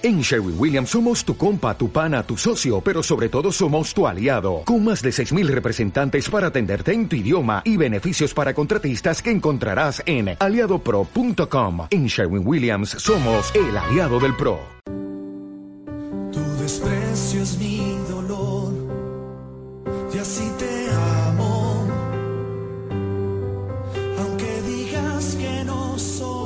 En Sherwin Williams somos tu compa, tu pana, tu socio, pero sobre todo somos tu aliado, con más de 6.000 representantes para atenderte en tu idioma y beneficios para contratistas que encontrarás en aliadopro.com. En Sherwin Williams somos el aliado del PRO. Tu desprecio es mi dolor y así te amo. Aunque digas que no soy.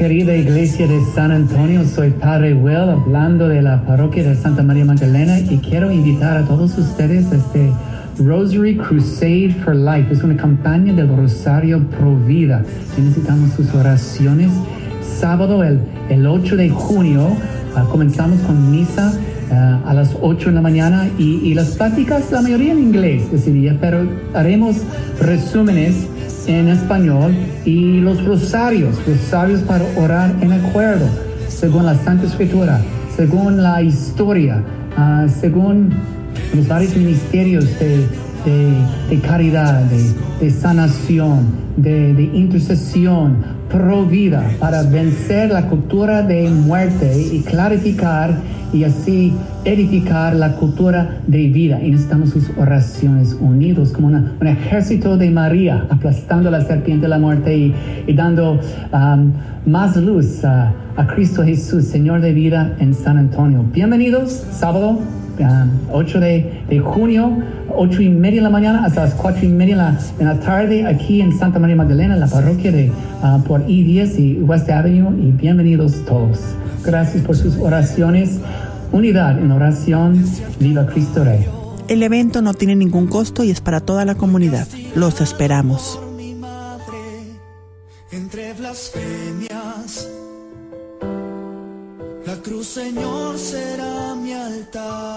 Querida iglesia de San Antonio, soy Padre Will hablando de la parroquia de Santa María Magdalena y quiero invitar a todos ustedes a este Rosary Crusade for Life. Es una campaña del Rosario Pro Vida. Necesitamos sus oraciones. Sábado, el, el 8 de junio, ah, comenzamos con misa ah, a las 8 de la mañana y, y las pláticas, la mayoría en inglés ese día, pero haremos resúmenes en español y los rosarios, rosarios para orar en acuerdo, según la Santa Escritura, según la historia, ah, según los varios ministerios de, de- de caridad, de, de sanación, de, de intercesión, pro vida, para vencer la cultura de muerte y clarificar y así edificar la cultura de vida. Y necesitamos sus oraciones unidos como una- un ejército de María, aplastando la serpiente de la muerte y, y dando um, más luz a, a Cristo Jesús, Señor de vida en San Antonio. Bienvenidos, sábado. um, 8 de, de junio, 8 y media de la mañana hasta las 4 y media en la, en la tarde aquí en Santa María Magdalena, en la parroquia de ah, por I-10 y West Avenue. Y bienvenidos todos. Gracias por sus oraciones. Unidad en oración. Viva Cristo Rey. El evento no tiene ningún costo y es para toda la comunidad. Los esperamos. Por mi madre, entre blasfemias. La cruz, Señor, será mi altar.